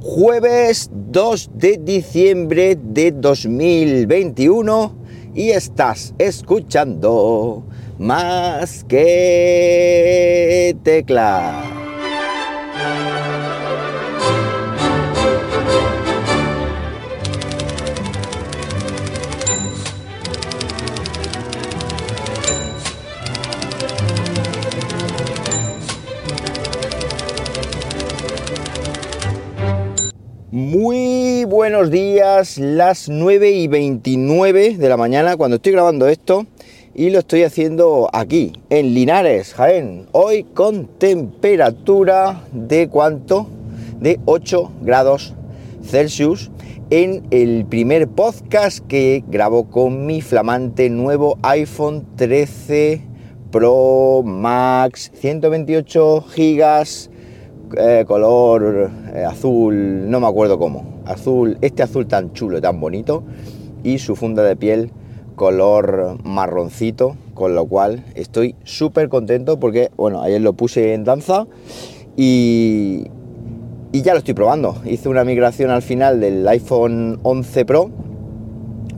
jueves 2 de diciembre de 2021 y estás escuchando más que tecla. Muy buenos días, las 9 y 29 de la mañana cuando estoy grabando esto y lo estoy haciendo aquí, en Linares, Jaén. Hoy con temperatura de cuánto? De 8 grados Celsius en el primer podcast que grabo con mi flamante nuevo iPhone 13 Pro Max 128 gigas eh, color eh, azul, no me acuerdo cómo, azul, este azul tan chulo, tan bonito, y su funda de piel color marroncito, con lo cual estoy súper contento porque, bueno, ayer lo puse en danza y, y ya lo estoy probando. Hice una migración al final del iPhone 11 Pro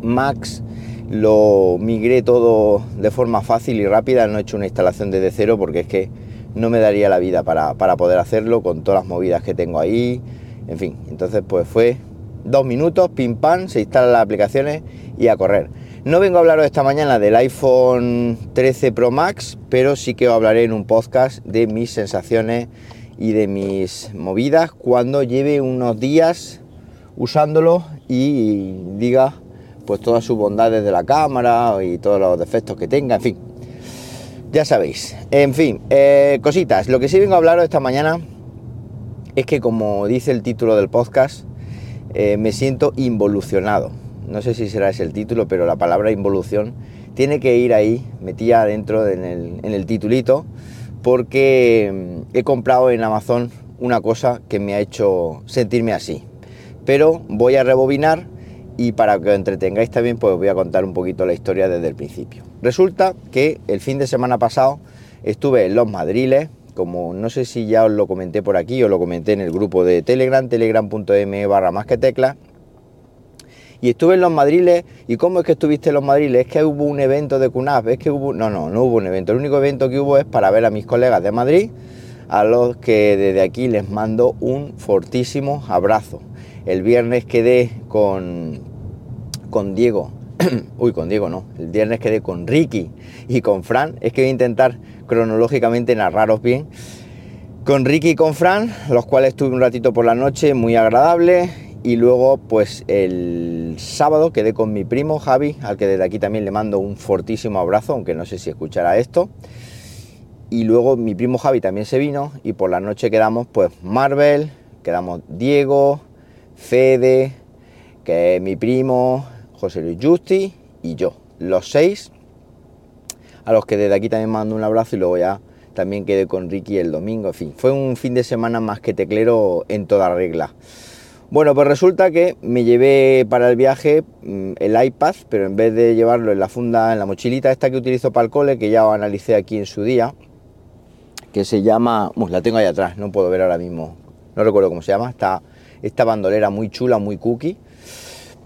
Max, lo migré todo de forma fácil y rápida, no he hecho una instalación desde cero porque es que no me daría la vida para, poder hacerlo con todas las movidas que tengo ahí. En fin, entonces pues fue dos minutos, pim pam, se instalan las aplicaciones y a correr. No vengo a hablaros esta mañana del iPhone 13 Pro Max, pero sí que os hablaré en un podcast de mis sensaciones y de mis movidas cuando lleve unos días usándolo y diga pues todas sus bondades de la cámara y todos los defectos que tenga, en fin, ya sabéis. En fin, eh, cositas. Lo que sí vengo a hablaros esta mañana es que, como dice el título del podcast, eh, me siento involucionado. No sé si será ese el título, pero la palabra involución tiene que ir ahí, metida dentro en el, en el titulito, porque mm, he comprado en Amazon una cosa que me ha hecho sentirme así. Pero voy a rebobinar y para que os entretengáis también, pues os voy a contar un poquito la historia desde el principio. Resulta que el fin de semana pasado estuve en Los Madriles, como no sé si ya os lo comenté por aquí, o lo comenté en el grupo de Telegram, telegram.me barra más que tecla, y estuve en Los Madriles, ¿y cómo es que estuviste en Los Madriles? Es que hubo un evento de CUNAF, es que hubo... No, no, no hubo un evento, el único evento que hubo es para ver a mis colegas de Madrid, a los que desde aquí les mando un fortísimo abrazo. El viernes quedé con, con Diego. Uy, con Diego no. El viernes quedé con Ricky y con Fran. Es que voy a intentar cronológicamente narraros bien. Con Ricky y con Fran, los cuales estuve un ratito por la noche, muy agradable. Y luego, pues el sábado quedé con mi primo Javi, al que desde aquí también le mando un fortísimo abrazo, aunque no sé si escuchará esto. Y luego mi primo Javi también se vino y por la noche quedamos pues Marvel, quedamos Diego, Fede, que mi primo, José Luis Justi y yo, los seis, a los que desde aquí también mando un abrazo y luego ya también quedé con Ricky el domingo, en fin, fue un fin de semana más que teclero en toda regla. Bueno, pues resulta que me llevé para el viaje mm, el iPad, pero en vez de llevarlo en la funda, en la mochilita esta que utilizo para el cole, que ya analicé aquí en su día, que se llama, bueno, la tengo ahí atrás, no puedo ver ahora mismo, no recuerdo cómo se llama, está esta bandolera muy chula, muy cookie,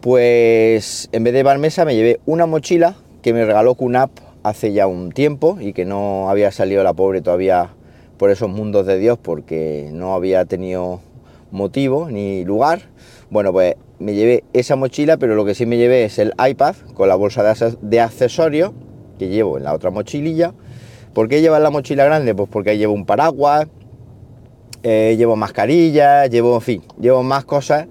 pues en vez de llevar mesa me llevé una mochila que me regaló QNAP hace ya un tiempo y que no había salido la pobre todavía por esos mundos de Dios porque no había tenido motivo ni lugar. Bueno, pues me llevé esa mochila, pero lo que sí me llevé es el iPad con la bolsa de accesorios que llevo en la otra mochililla. ¿Por qué llevar la mochila grande? Pues porque ahí llevo un paraguas, eh, llevo mascarilla, llevo, en fin, llevo más cosas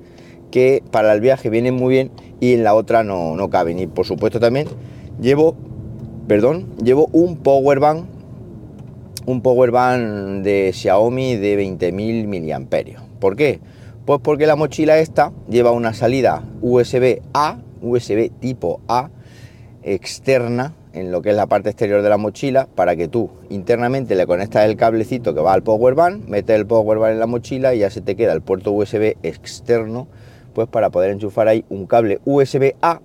que para el viaje vienen muy bien y en la otra no, no caben. Y por supuesto también llevo, perdón, llevo un power bank, un power bank de Xiaomi de 20.000 miliamperios. ¿Por qué? Pues porque la mochila esta lleva una salida USB A, USB tipo A, externa en lo que es la parte exterior de la mochila para que tú internamente le conectas el cablecito que va al power bank, metes el power bank en la mochila y ya se te queda el puerto USB externo pues para poder enchufar ahí un cable USB A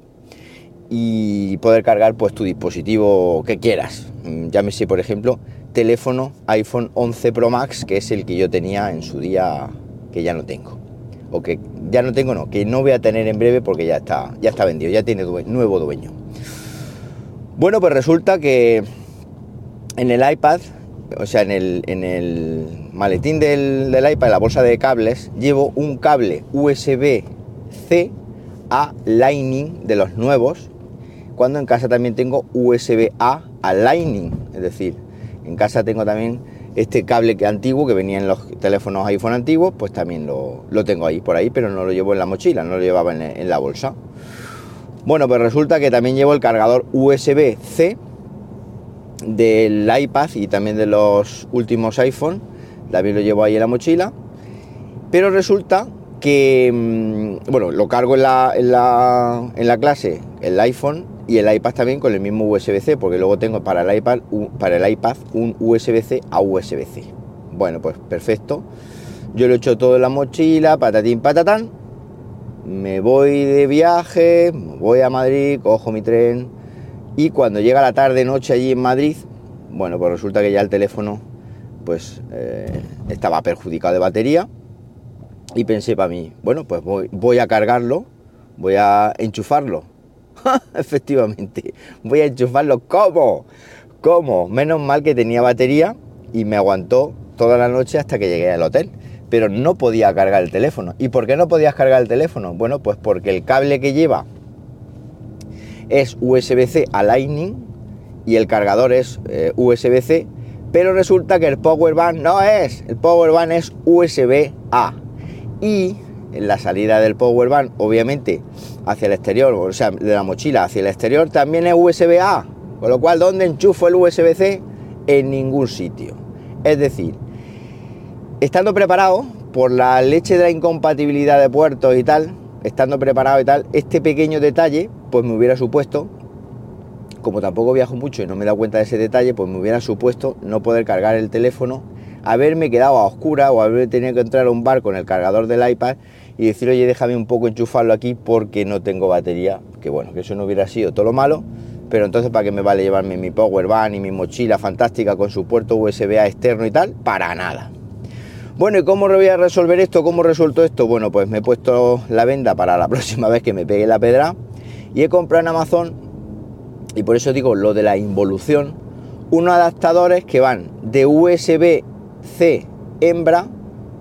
y poder cargar pues tu dispositivo que quieras. Mm, llámese por ejemplo teléfono iPhone 11 Pro Max, que es el que yo tenía en su día que ya no tengo. o que ya no tengo, no, que no voy a tener en breve porque ya está, ya está vendido, ya tiene nuevo dueño. Bueno, pues resulta que en el iPad, o sea, en el, en el maletín del, del iPad, en la bolsa de cables, llevo un cable USB-C a Lightning de los nuevos, cuando en casa también tengo USB-A a Lightning, es decir, en casa tengo también este cable que antiguo que venía en los teléfonos iPhone antiguos, pues también lo, tengo ahí por ahí, pero no lo llevo en la mochila, no lo llevaba en, la bolsa. Bueno, pues resulta que también llevo el cargador USB-C del iPad y también de los últimos iPhone, también lo llevo ahí en la mochila, pero resulta que, mm, bueno, lo cargo en la, en la, en la clase, el iPhone y el iPad también con el mismo USB-C, porque luego tengo para el iPad, para el iPad un USB-C a USB-C. Bueno, pues perfecto. Yo lo he hecho todo en la mochila, patatín patatán. Me voy de viaje, voy a Madrid, cojo mi tren y cuando llega la tarde noche allí en Madrid, bueno, pues resulta que ya el teléfono pues eh, estaba perjudicado de batería y pensé para mí, bueno, pues voy, voy a cargarlo, voy a enchufarlo Efectivamente, voy a enchufarlo. ¿Cómo? ¿Cómo? Menos mal que tenía batería y me aguantó toda la noche hasta que llegué al hotel. Pero no podía cargar el teléfono. ¿Y por qué no podías cargar el teléfono? Bueno, pues porque el cable que lleva es USB-C a Lightning y el cargador es eh, USB-C, pero resulta que el power bank no es, el power bank es USB-A. Y la salida del power bank, obviamente hacia el exterior, o sea, de la mochila hacia el exterior, también es USB-A. Con lo cual, ¿dónde enchufo el USB-C? En ningún sitio. Es decir, estando preparado por la leche de la incompatibilidad de puertos y tal, estando preparado y tal, este pequeño detalle, pues me hubiera supuesto, como tampoco viajo mucho y no me he dado cuenta de ese detalle, pues me hubiera supuesto no poder cargar el teléfono, haberme quedado a oscura o haber tenido que entrar a un bar con el cargador del iPad y decir, oye, déjame un poco enchufarlo aquí porque no tengo batería, que bueno, que eso no hubiera sido todo lo malo, pero entonces ¿para qué me vale llevarme mi power bank y mi mochila fantástica con su puerto USB A externo y tal? Para nada. Bueno, ¿y cómo voy a resolver esto? ¿Cómo resuelto esto? Bueno, pues me he puesto la venda para la próxima vez que me pegue la pedra y he comprado en Amazon, y por eso digo lo de la involución, unos adaptadores que van de USB-C hembra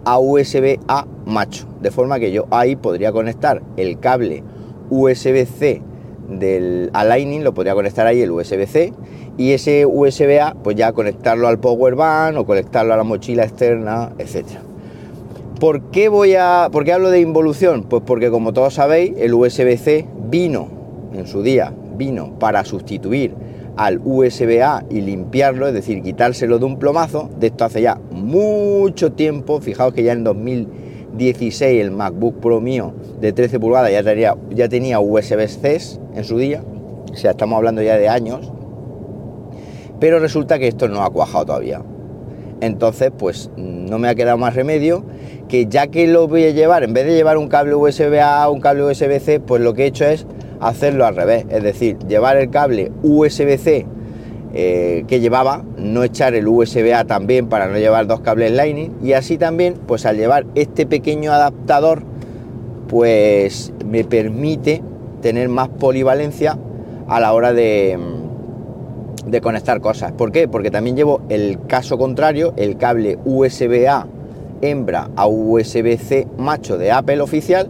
a USB-A macho. De forma que yo ahí podría conectar el cable USB-C del a lo podría conectar ahí el USB-C y ese USB-A pues ya conectarlo al power bank o conectarlo a la mochila externa, etcétera. ¿Por qué voy a por qué hablo de involución? Pues porque como todos sabéis, el USB-C vino en su día, vino para sustituir al USB-A y limpiarlo, es decir, quitárselo de un plomazo, de esto hace ya mucho tiempo, fijaos que ya en 2016 el MacBook Pro mío de 13 pulgadas ya tenía, ya tenía USB-C en su día, o sea, estamos hablando ya de años, pero resulta que esto no ha cuajado todavía. Entonces, pues no me ha quedado más remedio que ya que lo voy a llevar, en vez de llevar un cable USB-A o un cable USB-C, pues lo que he hecho es hacerlo al revés, es decir, llevar el cable USB-C eh, que llevaba, no echar el USB-A también para no llevar dos cables Lightning y así también, pues al llevar este pequeño adaptador, pues me permite tener más polivalencia a la hora de, de conectar cosas. ¿Por qué? Porque también llevo el caso contrario, el cable USB-A hembra a USB-C macho de Apple oficial,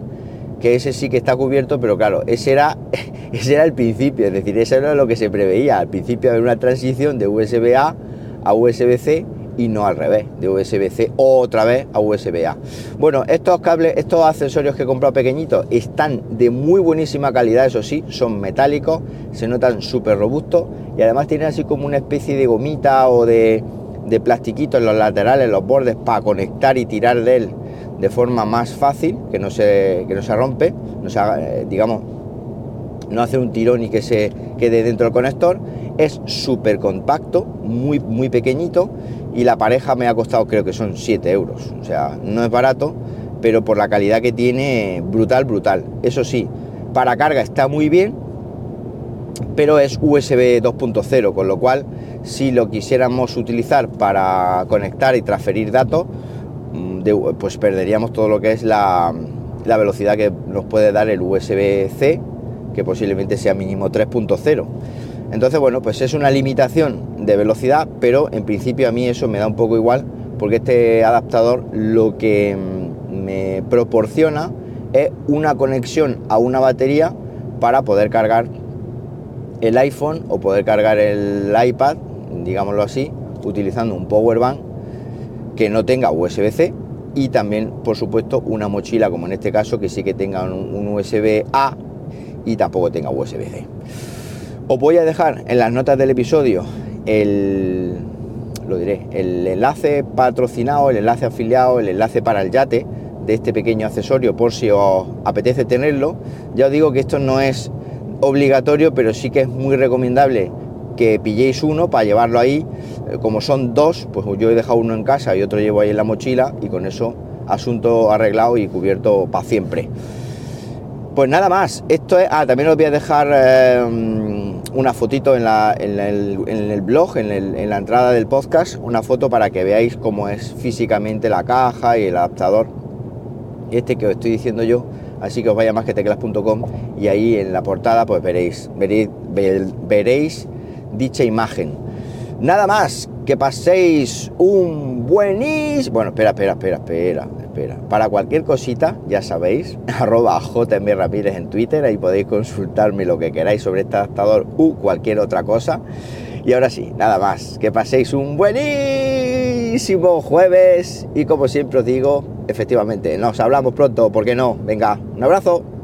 que ese sí que está cubierto, pero claro, ese era, ese era el principio, es decir, eso era lo que se preveía. Al principio había una transición de USB-A a USB-C y no al revés, de USB-C otra vez a USB-A. Bueno, estos cables, estos accesorios que he comprado pequeñitos están de muy buenísima calidad, eso sí, son metálicos, se notan súper robustos y además tienen así como una especie de gomita o de, de plastiquito en los laterales, los bordes para conectar y tirar de él de forma más fácil, que no se, que no se rompe, no se eh, digamos, no hace un tirón y que se quede dentro del conector. Es súper compacto, muy, muy pequeñito y la pareja me ha costado creo que son 7 euros. O sea, no es barato, pero por la calidad que tiene, brutal, brutal. Eso sí, para carga está muy bien, pero es USB 2.0, con lo cual si lo quisiéramos utilizar para conectar y transferir datos, pues perderíamos todo lo que es la, la velocidad que nos puede dar el USB-C, que posiblemente sea mínimo 3.0. Entonces, bueno, pues es una limitación de velocidad, pero en principio a mí eso me da un poco igual, porque este adaptador lo que mm, me proporciona es una conexión a una batería para poder cargar el iPhone o poder cargar el iPad, digámoslo así, utilizando un power bank que no tenga USB-C y también, por supuesto, una mochila, como en este caso, que sí que tenga un USB-A y tampoco tenga USB-C. Os voy a dejar en las notas del episodio el, lo diré, el enlace patrocinado, el enlace afiliado, el enlace para el yate de este pequeño accesorio por si os apetece tenerlo. Ya os digo que esto no es obligatorio, pero sí que es muy recomendable que pilléis uno para llevarlo ahí. Eh, como son dos, pues yo he dejado uno en casa y otro llevo ahí en la mochila y con eso asunto arreglado y cubierto para siempre. Pues nada más, esto es... Ah, también os voy a dejar eh, una fotito en, el, blog, en, la entrada del podcast, una foto para que veáis cómo es físicamente la caja y el adaptador. Este que os estoy diciendo yo, así que os vaya más que teclas.com y ahí en la portada pues veréis, veréis, veréis dicha imagen. Nada más, que paséis un buenísimo... Bueno, espera, espera, espera, espera, Para cualquier cosita, ya sabéis, arroba JM Ramírez en Twitter, ahí podéis consultarme lo que queráis sobre este adaptador u cualquier otra cosa. Y ahora sí, nada más, que paséis un buenísimo jueves y como siempre os digo, efectivamente, nos hablamos pronto, ¿por qué no? Venga, un abrazo.